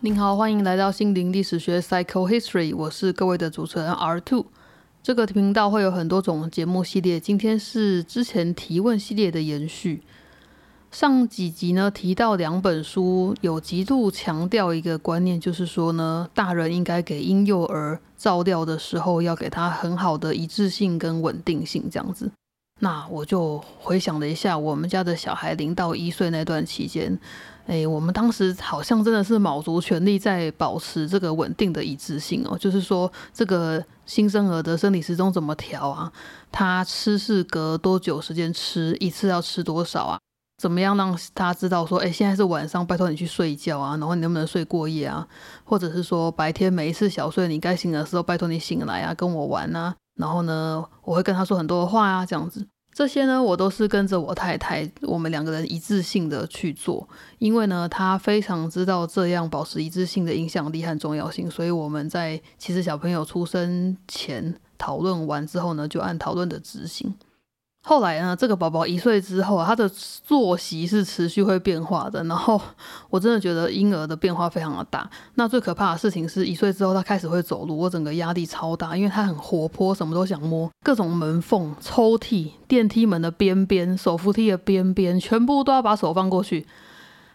您好，欢迎来到心灵历史学 （Psycho History），我是各位的主持人 R Two。这个频道会有很多种节目系列，今天是之前提问系列的延续。上几集呢提到两本书，有极度强调一个观念，就是说呢，大人应该给婴幼儿照料的时候，要给他很好的一致性跟稳定性，这样子。那我就回想了一下，我们家的小孩零到一岁那段期间，诶，我们当时好像真的是卯足全力在保持这个稳定的一致性哦，就是说这个新生儿的生理时钟怎么调啊？他吃是隔多久时间吃一次要吃多少啊？怎么样让他知道说，诶，现在是晚上，拜托你去睡觉啊，然后你能不能睡过夜啊？或者是说白天每一次小睡，你该醒的时候，拜托你醒来啊，跟我玩啊？然后呢，我会跟他说很多的话啊，这样子，这些呢，我都是跟着我太太，我们两个人一致性的去做，因为呢，他非常知道这样保持一致性的影响力和重要性，所以我们在其实小朋友出生前讨论完之后呢，就按讨论的执行。后来呢，这个宝宝一岁之后，他的作息是持续会变化的。然后我真的觉得婴儿的变化非常的大。那最可怕的事情是一岁之后，他开始会走路，我整个压力超大，因为他很活泼，什么都想摸，各种门缝、抽屉、电梯门的边边、手扶梯的边边，全部都要把手放过去。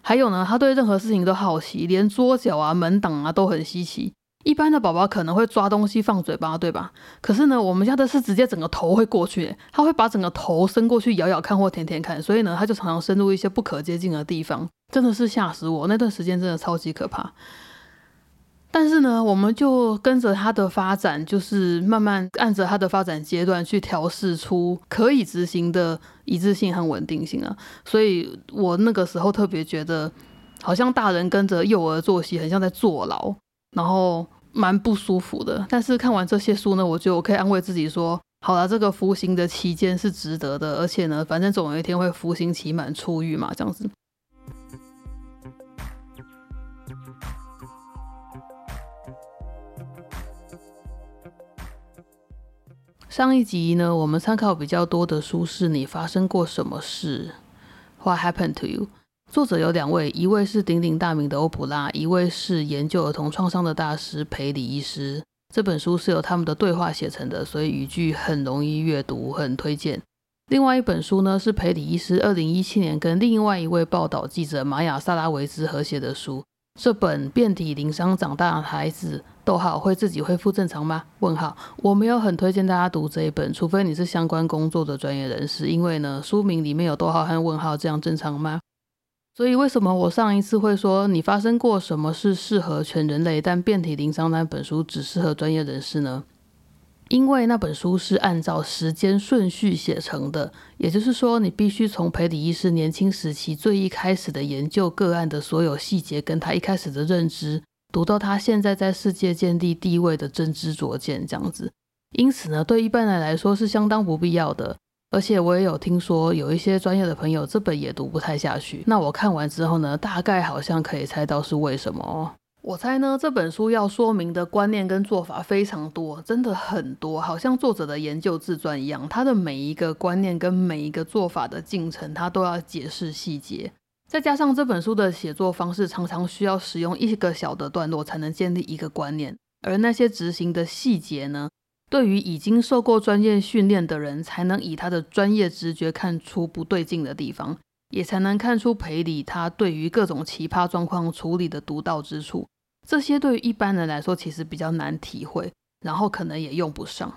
还有呢，他对任何事情都好奇，连桌角啊、门挡啊都很稀奇。一般的宝宝可能会抓东西放嘴巴，对吧？可是呢，我们家的是直接整个头会过去，他会把整个头伸过去咬咬看或舔舔看，所以呢，他就常常深入一些不可接近的地方，真的是吓死我。那段时间真的超级可怕。但是呢，我们就跟着他的发展，就是慢慢按着他的发展阶段去调试出可以执行的一致性和稳定性啊。所以我那个时候特别觉得，好像大人跟着幼儿作息，很像在坐牢。然后蛮不舒服的，但是看完这些书呢，我觉得我可以安慰自己说，好了，这个服刑的期间是值得的，而且呢，反正总有一天会服刑期满出狱嘛，这样子。上一集呢，我们参考比较多的书是你发生过什么事？What happened to you？作者有两位，一位是鼎鼎大名的欧普拉，一位是研究儿童创伤的大师培里医师。这本书是由他们的对话写成的，所以语句很容易阅读，很推荐。另外一本书呢，是培里医师二零一七年跟另外一位报道记者玛雅萨拉维兹合写的书。这本遍体鳞伤长大的孩子，逗号会自己恢复正常吗？问号，我没有很推荐大家读这一本，除非你是相关工作的专业人士，因为呢，书名里面有逗号和问号，这样正常吗？所以，为什么我上一次会说你发生过什么是适合全人类，但遍体鳞伤那本书只适合专业人士呢？因为那本书是按照时间顺序写成的，也就是说，你必须从培里医师年轻时期最一开始的研究个案的所有细节，跟他一开始的认知，读到他现在在世界建立地位的真知灼见这样子。因此呢，对一般人来说是相当不必要的。而且我也有听说，有一些专业的朋友这本也读不太下去。那我看完之后呢，大概好像可以猜到是为什么哦。我猜呢，这本书要说明的观念跟做法非常多，真的很多，好像作者的研究自传一样。他的每一个观念跟每一个做法的进程，他都要解释细节。再加上这本书的写作方式，常常需要使用一个小的段落才能建立一个观念，而那些执行的细节呢？对于已经受过专业训练的人，才能以他的专业直觉看出不对劲的地方，也才能看出赔礼他对于各种奇葩状况处理的独到之处。这些对于一般人来说，其实比较难体会，然后可能也用不上。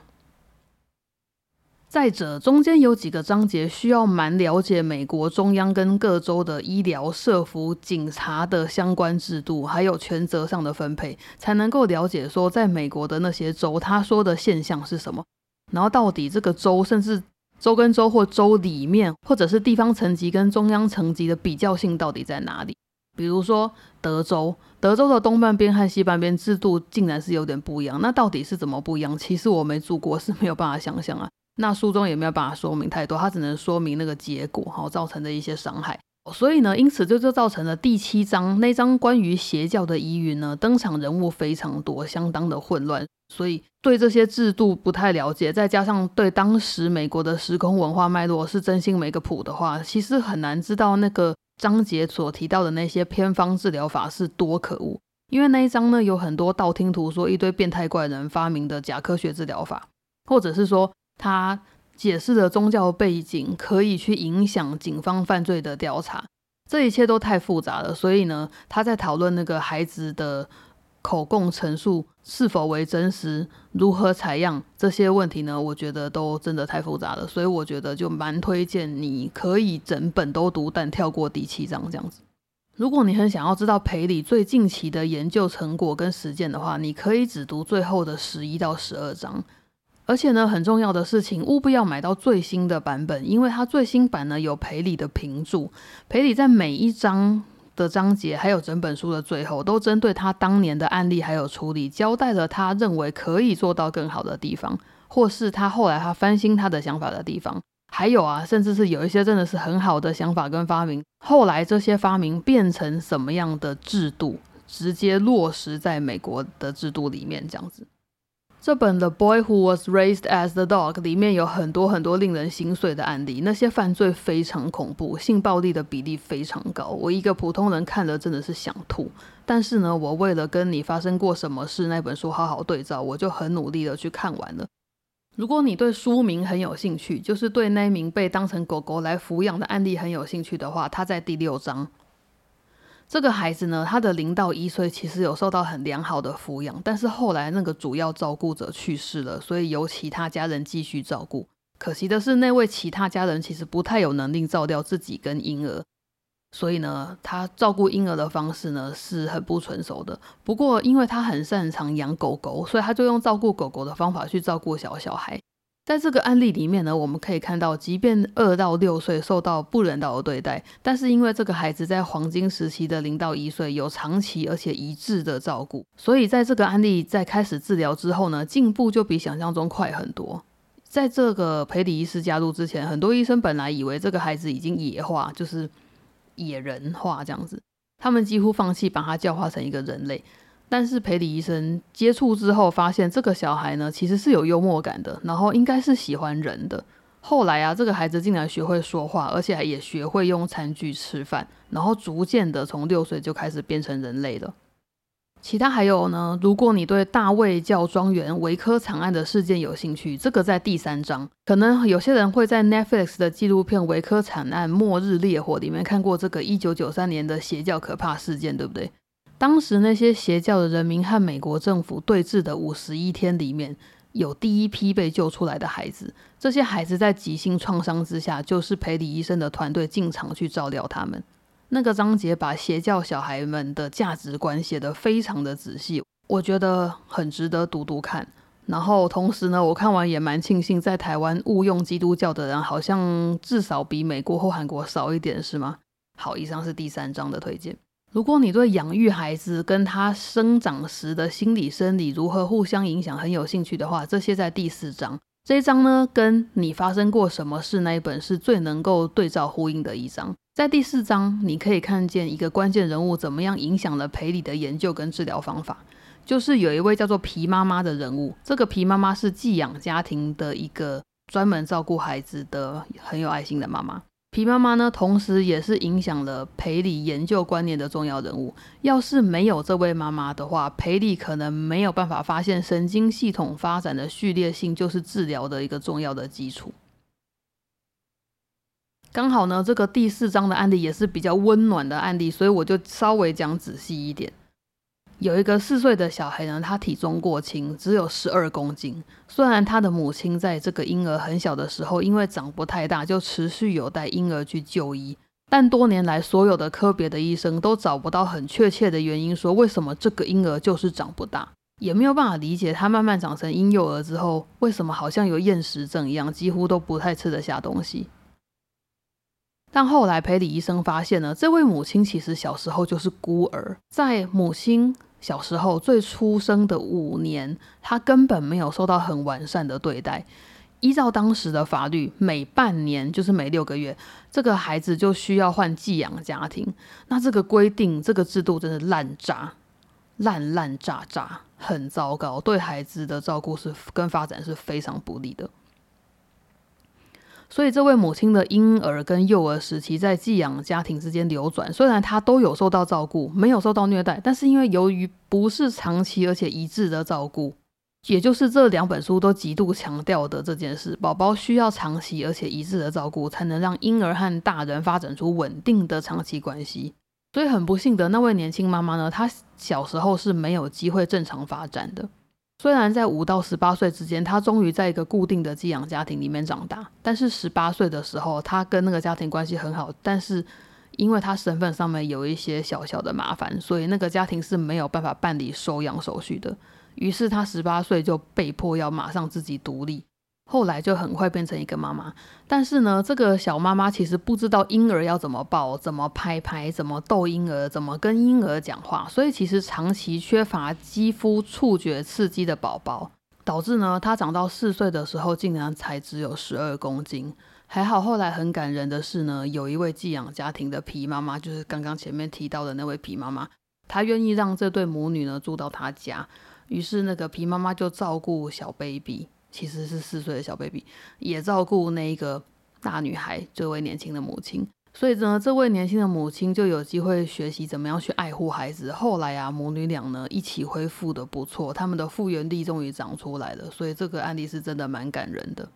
再者，中间有几个章节需要蛮了解美国中央跟各州的医疗、社福、警察的相关制度，还有权责上的分配，才能够了解说，在美国的那些州，他说的现象是什么，然后到底这个州，甚至州跟州或州里面，或者是地方层级跟中央层级的比较性到底在哪里？比如说德州，德州的东半边和西半边制度竟然是有点不一样，那到底是怎么不一样？其实我没住过，是没有办法想象啊。那书中也没有办法说明太多，它只能说明那个结果哈造成的一些伤害。所以呢，因此这就造成了第七章那章关于邪教的疑云呢，登场人物非常多，相当的混乱。所以对这些制度不太了解，再加上对当时美国的时空文化脉络是真心没个谱的话，其实很难知道那个章节所提到的那些偏方治疗法是多可恶。因为那一章呢，有很多道听途说，一堆变态怪人发明的假科学治疗法，或者是说他。解释的宗教背景可以去影响警方犯罪的调查，这一切都太复杂了。所以呢，他在讨论那个孩子的口供陈述是否为真实、如何采样这些问题呢？我觉得都真的太复杂了。所以我觉得就蛮推荐你可以整本都读，但跳过第七章这样子。如果你很想要知道培里最近期的研究成果跟实践的话，你可以只读最后的十一到十二章。而且呢，很重要的事情，务必要买到最新的版本，因为它最新版呢有赔礼的评注，赔礼在每一章的章节，还有整本书的最后，都针对他当年的案例还有处理，交代了他认为可以做到更好的地方，或是他后来他翻新他的想法的地方，还有啊，甚至是有一些真的是很好的想法跟发明，后来这些发明变成什么样的制度，直接落实在美国的制度里面，这样子。这本《The Boy Who Was Raised as the Dog》里面有很多很多令人心碎的案例，那些犯罪非常恐怖，性暴力的比例非常高。我一个普通人看了真的是想吐。但是呢，我为了跟你发生过什么事那本书好好对照，我就很努力的去看完了。如果你对书名很有兴趣，就是对那名被当成狗狗来抚养的案例很有兴趣的话，它在第六章。这个孩子呢，他的零到一岁其实有受到很良好的抚养，但是后来那个主要照顾者去世了，所以由其他家人继续照顾。可惜的是，那位其他家人其实不太有能力照料自己跟婴儿，所以呢，他照顾婴儿的方式呢是很不成熟的。不过，因为他很擅长养狗狗，所以他就用照顾狗狗的方法去照顾小小孩。在这个案例里面呢，我们可以看到，即便二到六岁受到不人道的对待，但是因为这个孩子在黄金时期的零到一岁有长期而且一致的照顾，所以在这个案例在开始治疗之后呢，进步就比想象中快很多。在这个培理医师加入之前，很多医生本来以为这个孩子已经野化，就是野人化这样子，他们几乎放弃把他教化成一个人类。但是培理医生接触之后，发现这个小孩呢，其实是有幽默感的，然后应该是喜欢人的。后来啊，这个孩子竟然学会说话，而且也学会用餐具吃饭，然后逐渐的从六岁就开始变成人类了。其他还有呢，如果你对大卫教庄园维科惨案的事件有兴趣，这个在第三章，可能有些人会在 Netflix 的纪录片《维科惨案：末日烈火》里面看过这个一九九三年的邪教可怕事件，对不对？当时那些邪教的人民和美国政府对峙的五十一天里面，有第一批被救出来的孩子。这些孩子在急性创伤之下，就是陪李医生的团队进场去照料他们。那个章节把邪教小孩们的价值观写得非常的仔细，我觉得很值得读读看。然后同时呢，我看完也蛮庆幸，在台湾误用基督教的人好像至少比美国或韩国少一点，是吗？好，以上是第三章的推荐。如果你对养育孩子跟他生长时的心理生理如何互相影响很有兴趣的话，这些在第四章。这一章呢，跟你发生过什么事那一本是最能够对照呼应的一章。在第四章，你可以看见一个关键人物怎么样影响了培里的研究跟治疗方法，就是有一位叫做皮妈妈的人物。这个皮妈妈是寄养家庭的一个专门照顾孩子的很有爱心的妈妈。皮妈妈呢，同时也是影响了培里研究观念的重要人物。要是没有这位妈妈的话，培里可能没有办法发现神经系统发展的序列性就是治疗的一个重要的基础。刚好呢，这个第四章的案例也是比较温暖的案例，所以我就稍微讲仔细一点。有一个四岁的小孩呢，他体重过轻，只有十二公斤。虽然他的母亲在这个婴儿很小的时候，因为长不太大，就持续有带婴儿去就医，但多年来所有的科别的医生都找不到很确切的原因，说为什么这个婴儿就是长不大，也没有办法理解他慢慢长成婴幼儿之后，为什么好像有厌食症一样，几乎都不太吃得下东西。但后来培理医生发现呢，这位母亲其实小时候就是孤儿，在母亲小时候最出生的五年，他根本没有受到很完善的对待，依照当时的法律，每半年就是每六个月，这个孩子就需要换寄养家庭。那这个规定，这个制度真是烂渣，烂烂渣渣，很糟糕，对孩子的照顾是跟发展是非常不利的。所以，这位母亲的婴儿跟幼儿时期在寄养家庭之间流转，虽然她都有受到照顾，没有受到虐待，但是因为由于不是长期而且一致的照顾。也就是这两本书都极度强调的这件事：宝宝需要长期而且一致的照顾，才能让婴儿和大人发展出稳定的长期关系。所以很不幸的那位年轻妈妈呢，她小时候是没有机会正常发展的。虽然在五到十八岁之间，他终于在一个固定的寄养家庭里面长大，但是十八岁的时候，他跟那个家庭关系很好，但是因为他身份上面有一些小小的麻烦，所以那个家庭是没有办法办理收养手续的。于是他十八岁就被迫要马上自己独立，后来就很快变成一个妈妈。但是呢，这个小妈妈其实不知道婴儿要怎么抱、怎么拍拍、怎么逗婴儿、怎么跟婴儿讲话，所以其实长期缺乏肌肤触觉刺激的宝宝，导致呢她长到四岁的时候竟然才只有十二公斤。还好后来很感人的是呢，有一位寄养家庭的皮妈妈，就是刚刚前面提到的那位皮妈妈，她愿意让这对母女呢住到她家。于是，那个皮妈妈就照顾小 baby，其实是四岁的小 baby，也照顾那一个大女孩，这位年轻的母亲。所以呢，这位年轻的母亲就有机会学习怎么样去爱护孩子。后来啊，母女俩呢一起恢复的不错，他们的复原力终于长出来了。所以这个案例是真的蛮感人的。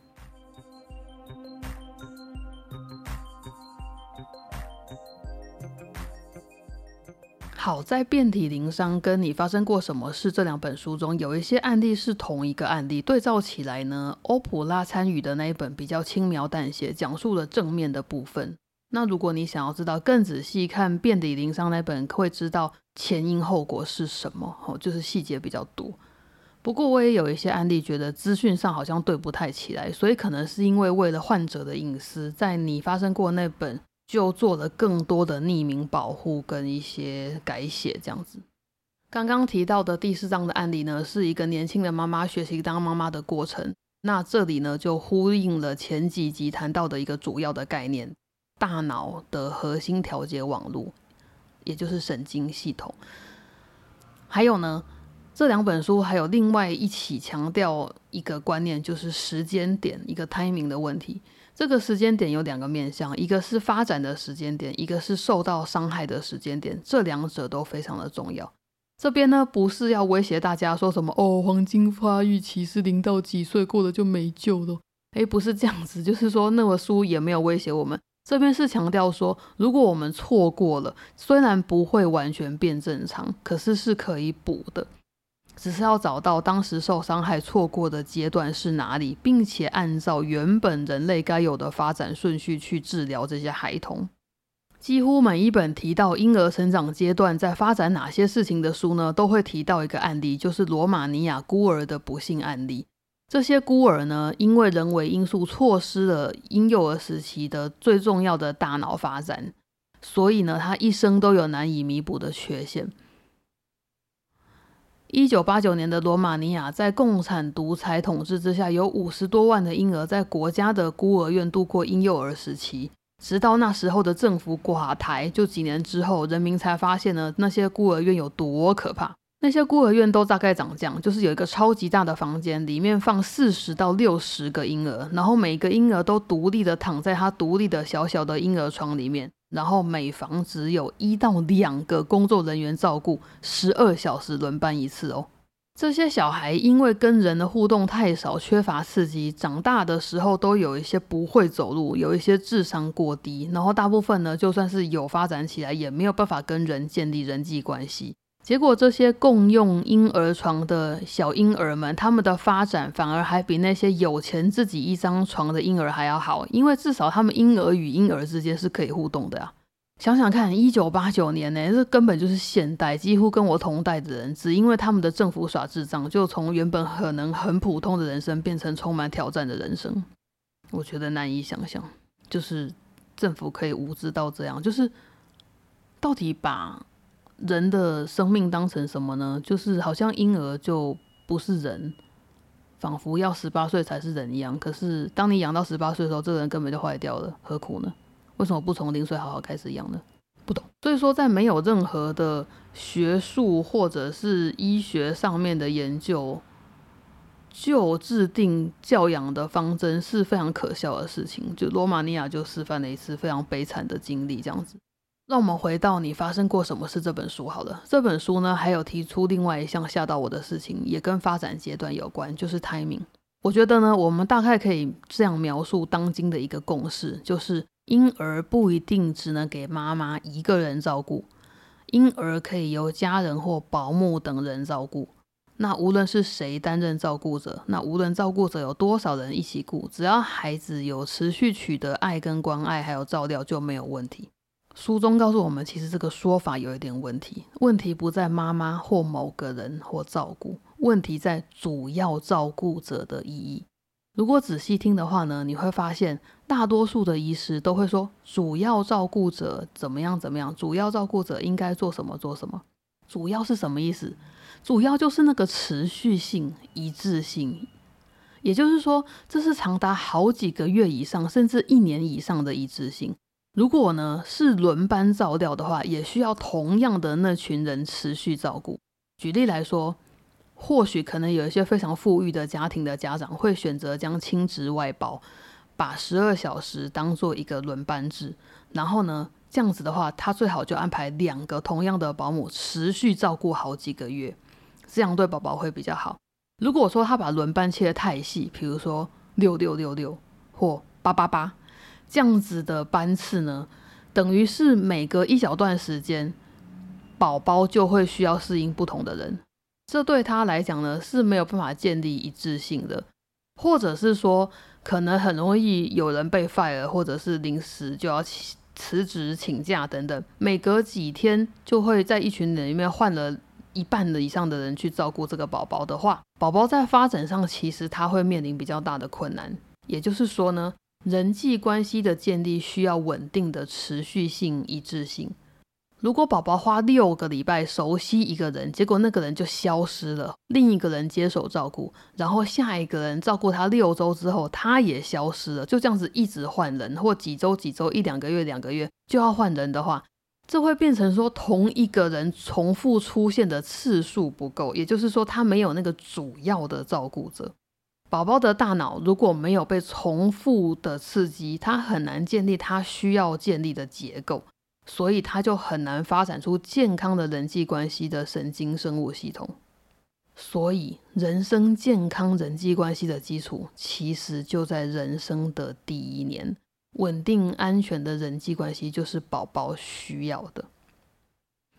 好在遍体鳞伤跟你发生过什么事这两本书中有一些案例是同一个案例，对照起来呢，欧普拉参与的那一本比较轻描淡写，讲述了正面的部分。那如果你想要知道更仔细看遍体鳞伤那本，会知道前因后果是什么，哦，就是细节比较多。不过我也有一些案例觉得资讯上好像对不太起来，所以可能是因为为了患者的隐私，在你发生过那本。就做了更多的匿名保护跟一些改写，这样子。刚刚提到的第四章的案例呢，是一个年轻的妈妈学习当妈妈的过程。那这里呢，就呼应了前几集谈到的一个主要的概念——大脑的核心调节网络，也就是神经系统。还有呢，这两本书还有另外一起强调一个观念，就是时间点一个 timing 的问题。这个时间点有两个面向，一个是发展的时间点，一个是受到伤害的时间点，这两者都非常的重要。这边呢不是要威胁大家说什么哦，黄金发育期是零到几岁过了就没救了，诶，不是这样子，就是说那本书也没有威胁我们。这边是强调说，如果我们错过了，虽然不会完全变正常，可是是可以补的。只是要找到当时受伤害错过的阶段是哪里，并且按照原本人类该有的发展顺序去治疗这些孩童。几乎每一本提到婴儿成长阶段在发展哪些事情的书呢，都会提到一个案例，就是罗马尼亚孤儿的不幸案例。这些孤儿呢，因为人为因素错失了婴幼儿时期的最重要的大脑发展，所以呢，他一生都有难以弥补的缺陷。一九八九年的罗马尼亚在共产独裁统治之下，有五十多万的婴儿在国家的孤儿院度过婴幼儿时期。直到那时候的政府垮台，就几年之后，人民才发现呢那些孤儿院有多可怕。那些孤儿院都大概长这样，就是有一个超级大的房间，里面放四十到六十个婴儿，然后每个婴儿都独立的躺在他独立的小小的婴儿床里面。然后每房只有一到两个工作人员照顾，十二小时轮班一次哦。这些小孩因为跟人的互动太少，缺乏刺激，长大的时候都有一些不会走路，有一些智商过低，然后大部分呢，就算是有发展起来，也没有办法跟人建立人际关系。结果，这些共用婴儿床的小婴儿们，他们的发展反而还比那些有钱自己一张床的婴儿还要好，因为至少他们婴儿与婴儿之间是可以互动的啊。想想看，一九八九年呢，这根本就是现代，几乎跟我同代的人，只因为他们的政府耍智障，就从原本可能很普通的人生变成充满挑战的人生。我觉得难以想象，就是政府可以无知到这样，就是到底把。人的生命当成什么呢？就是好像婴儿就不是人，仿佛要十八岁才是人一样。可是当你养到十八岁的时候，这个人根本就坏掉了，何苦呢？为什么不从零岁好好开始养呢？不懂。所以说，在没有任何的学术或者是医学上面的研究。就制定教养的方针是非常可笑的事情。就罗马尼亚就示范了一次非常悲惨的经历，这样子。让我们回到你发生过什么事这本书好了。这本书呢，还有提出另外一项吓到我的事情，也跟发展阶段有关，就是 timing。我觉得呢，我们大概可以这样描述当今的一个共识，就是婴儿不一定只能给妈妈一个人照顾，婴儿可以由家人或保姆等人照顾。那无论是谁担任照顾者，那无论照顾者有多少人一起顾，只要孩子有持续取得爱跟关爱，还有照料就没有问题。书中告诉我们，其实这个说法有一点问题。问题不在妈妈或某个人或照顾，问题在主要照顾者的意义。如果仔细听的话呢，你会发现大多数的医师都会说，主要照顾者怎么样怎么样，主要照顾者应该做什么做什么。主要是什么意思？主要就是那个持续性、一致性，也就是说，这是长达好几个月以上，甚至一年以上的一致性。如果呢是轮班照料的话，也需要同样的那群人持续照顾。举例来说，或许可能有一些非常富裕的家庭的家长会选择将亲职外包，把十二小时当做一个轮班制，然后呢。这样子的话，他最好就安排两个同样的保姆，持续照顾好几个月，这样对宝宝会比较好。如果说他把轮班切得太细，比如说六六六六或八八八这样子的班次呢，等于是每隔一小段时间，宝宝就会需要适应不同的人，这对他来讲呢是没有办法建立一致性的，或者是说可能很容易有人被 fire，或者是临时就要。辞职请假等等，每隔几天就会在一群人里面换了一半的以上的人去照顾这个宝宝的话，宝宝在发展上其实他会面临比较大的困难。也就是说呢，人际关系的建立需要稳定的持续性一致性。如果宝宝花六个礼拜熟悉一个人，结果那个人就消失了，另一个人接手照顾，然后下一个人照顾他六周之后，他也消失了，就这样子一直换人，或几周几周一两个月两个月就要换人的话，这会变成说同一个人重复出现的次数不够，也就是说他没有那个主要的照顾者。宝宝的大脑如果没有被重复的刺激，他很难建立他需要建立的结构。所以他就很难发展出健康的人际关系的神经生物系统。所以，人生健康人际关系的基础，其实就在人生的第一年。稳定安全的人际关系，就是宝宝需要的。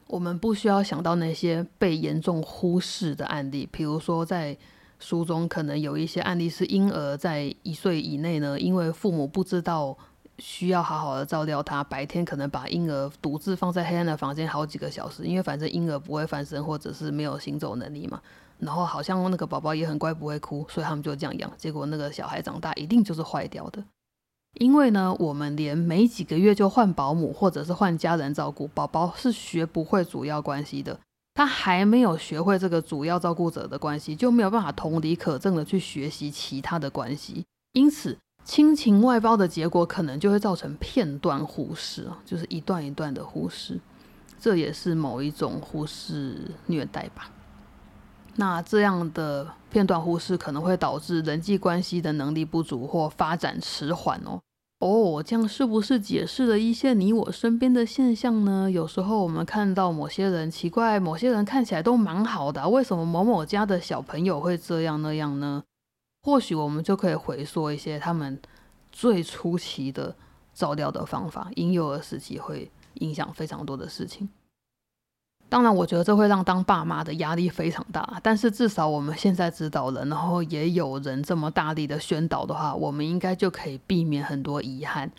我们不需要想到那些被严重忽视的案例，比如说在书中可能有一些案例是婴儿在一岁以内呢，因为父母不知道。需要好好的照料他，白天可能把婴儿独自放在黑暗的房间好几个小时，因为反正婴儿不会翻身或者是没有行走能力嘛。然后好像那个宝宝也很乖，不会哭，所以他们就这样养。结果那个小孩长大一定就是坏掉的，因为呢，我们连没几个月就换保姆或者是换家人照顾宝宝是学不会主要关系的，他还没有学会这个主要照顾者的关系，就没有办法同理可证的去学习其他的关系，因此。亲情外包的结果，可能就会造成片段忽视，就是一段一段的忽视，这也是某一种忽视虐待吧。那这样的片段忽视，可能会导致人际关系的能力不足或发展迟缓哦。哦，这样是不是解释了一些你我身边的现象呢？有时候我们看到某些人奇怪，某些人看起来都蛮好的，为什么某某家的小朋友会这样那样呢？或许我们就可以回溯一些他们最初期的照料的方法，婴幼儿时期会影响非常多的事情。当然，我觉得这会让当爸妈的压力非常大，但是至少我们现在知道了，然后也有人这么大力的宣导的话，我们应该就可以避免很多遗憾。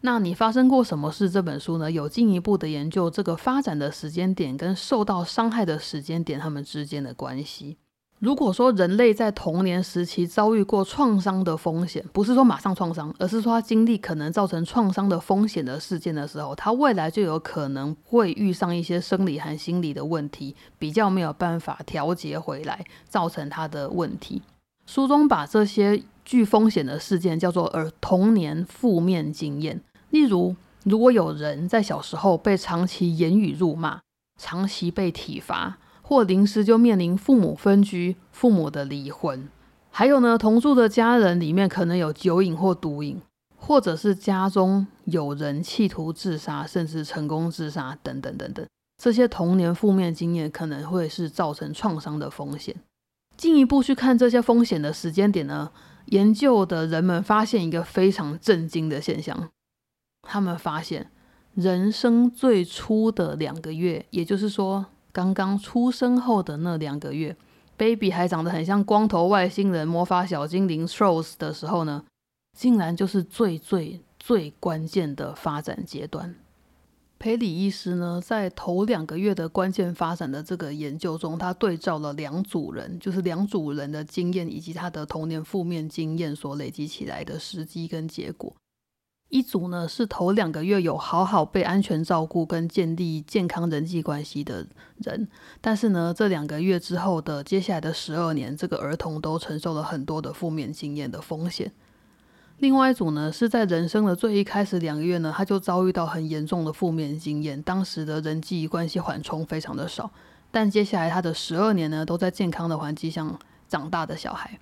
那你发生过什么事？这本书呢，有进一步的研究这个发展的时间点跟受到伤害的时间点他们之间的关系。如果说人类在童年时期遭遇过创伤的风险，不是说马上创伤，而是说他经历可能造成创伤的风险的事件的时候，他未来就有可能会遇上一些生理和心理的问题，比较没有办法调节回来，造成他的问题。书中把这些具风险的事件叫做儿童年负面经验。例如，如果有人在小时候被长期言语辱骂，长期被体罚，或临时就面临父母分居、父母的离婚，还有呢，同住的家人里面可能有酒瘾或毒瘾，或者是家中有人企图自杀，甚至成功自杀等等等等，这些童年负面经验可能会是造成创伤的风险。进一步去看这些风险的时间点呢？研究的人们发现一个非常震惊的现象，他们发现人生最初的两个月，也就是说刚刚出生后的那两个月，baby 还长得很像光头外星人、魔法小精灵 Trolls 的时候呢，竟然就是最最最关键的发展阶段。培里医师呢，在头两个月的关键发展的这个研究中，他对照了两组人，就是两组人的经验以及他的童年负面经验所累积起来的时机跟结果。一组呢是头两个月有好好被安全照顾跟建立健康人际关系的人，但是呢，这两个月之后的接下来的十二年，这个儿童都承受了很多的负面经验的风险。另外一组呢，是在人生的最一开始两个月呢，他就遭遇到很严重的负面经验，当时的人际关系缓冲非常的少。但接下来他的十二年呢，都在健康的环境下长大的小孩，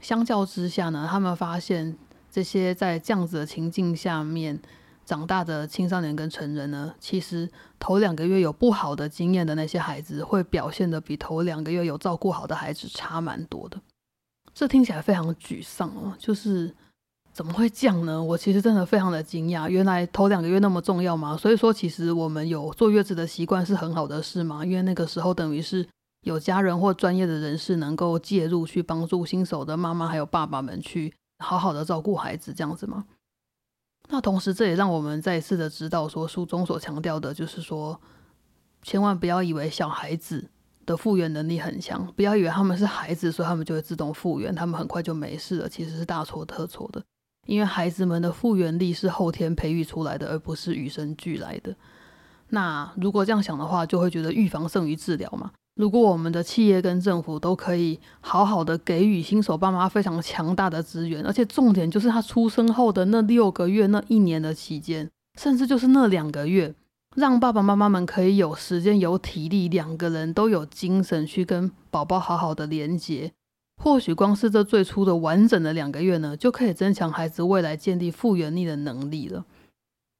相较之下呢，他们发现这些在这样子的情境下面长大的青少年跟成人呢，其实头两个月有不好的经验的那些孩子，会表现的比头两个月有照顾好的孩子差蛮多的。这听起来非常沮丧哦，就是怎么会这样呢？我其实真的非常的惊讶，原来头两个月那么重要吗？所以说，其实我们有坐月子的习惯是很好的事嘛，因为那个时候等于是有家人或专业的人士能够介入去帮助新手的妈妈还有爸爸们去好好的照顾孩子这样子吗。那同时，这也让我们再一次的知道，说书中所强调的就是说，千万不要以为小孩子。的复原能力很强，不要以为他们是孩子，所以他们就会自动复原，他们很快就没事了，其实是大错特错的。因为孩子们的复原力是后天培育出来的，而不是与生俱来的。那如果这样想的话，就会觉得预防胜于治疗嘛。如果我们的企业跟政府都可以好好的给予新手爸妈非常强大的资源，而且重点就是他出生后的那六个月、那一年的期间，甚至就是那两个月。让爸爸妈妈们可以有时间、有体力，两个人都有精神去跟宝宝好好的连接。或许光是这最初的完整的两个月呢，就可以增强孩子未来建立复原力的能力了。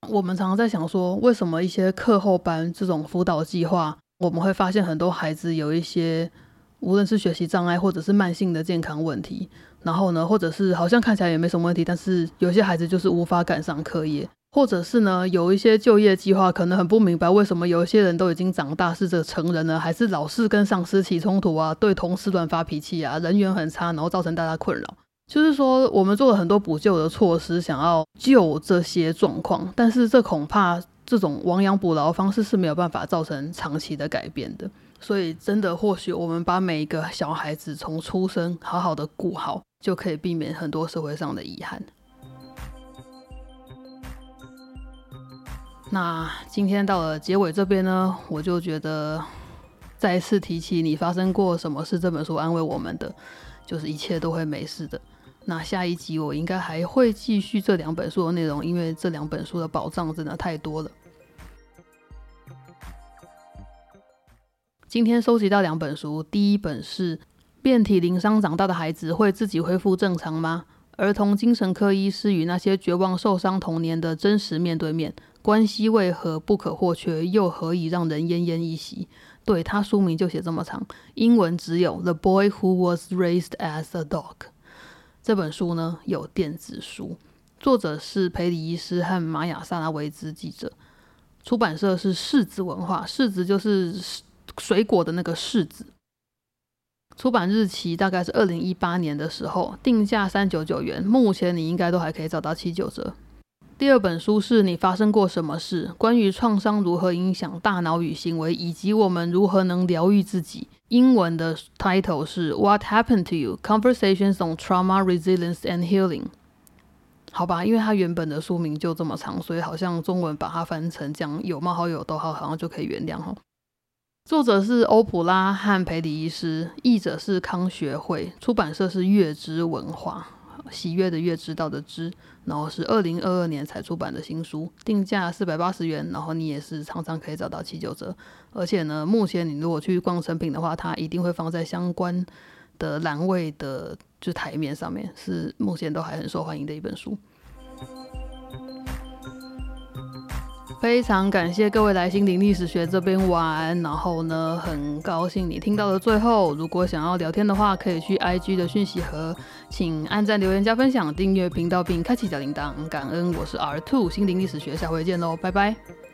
我们常常在想说，为什么一些课后班这种辅导计划，我们会发现很多孩子有一些无论是学习障碍或者是慢性的健康问题，然后呢，或者是好像看起来也没什么问题，但是有些孩子就是无法赶上课业。或者是呢，有一些就业计划可能很不明白，为什么有一些人都已经长大，是这成人了，还是老是跟上司起冲突啊，对同事乱发脾气啊，人缘很差，然后造成大家困扰。就是说，我们做了很多补救的措施，想要救这些状况，但是这恐怕这种亡羊补牢方式是没有办法造成长期的改变的。所以，真的或许我们把每一个小孩子从出生好好的顾好，就可以避免很多社会上的遗憾。那今天到了结尾这边呢，我就觉得再一次提起你发生过什么事这本书安慰我们的，就是一切都会没事的。那下一集我应该还会继续这两本书的内容，因为这两本书的宝藏真的太多了。今天收集到两本书，第一本是《遍体鳞伤长大的孩子会自己恢复正常吗？儿童精神科医师与那些绝望受伤童年的真实面对面》。关系为何不可或缺，又何以让人奄奄一息？对他书名就写这么长，英文只有《The Boy Who Was Raised as a Dog》。这本书呢有电子书，作者是培里医师和玛雅萨拉维兹记者，出版社是柿子文化，柿子就是水果的那个柿子。出版日期大概是二零一八年的时候，定价三九九元，目前你应该都还可以找到七九折。第二本书是你发生过什么事？关于创伤如何影响大脑与行为，以及我们如何能疗愈自己。英文的 title 是 What Happened to You? Conversations on Trauma, Resilience and Healing。好吧，因为它原本的书名就这么长，所以好像中文把它翻成这样有冒号有逗号，好像就可以原谅哈。作者是欧普拉和培里医师，译者是康学会，出版社是月之文化，喜悦的悦，知道的知，然后是二零二二年才出版的新书，定价四百八十元，然后你也是常常可以找到七九折，而且呢，目前你如果去逛成品的话，它一定会放在相关的栏位的就台面上面，是目前都还很受欢迎的一本书。非常感谢各位来心灵历史学这边玩，然后呢，很高兴你听到了最后。如果想要聊天的话，可以去 IG 的讯息盒，请按赞、留言、加分享、订阅频道并开启小铃铛。感恩，我是 R Two 心灵历史学，下回见喽，拜拜。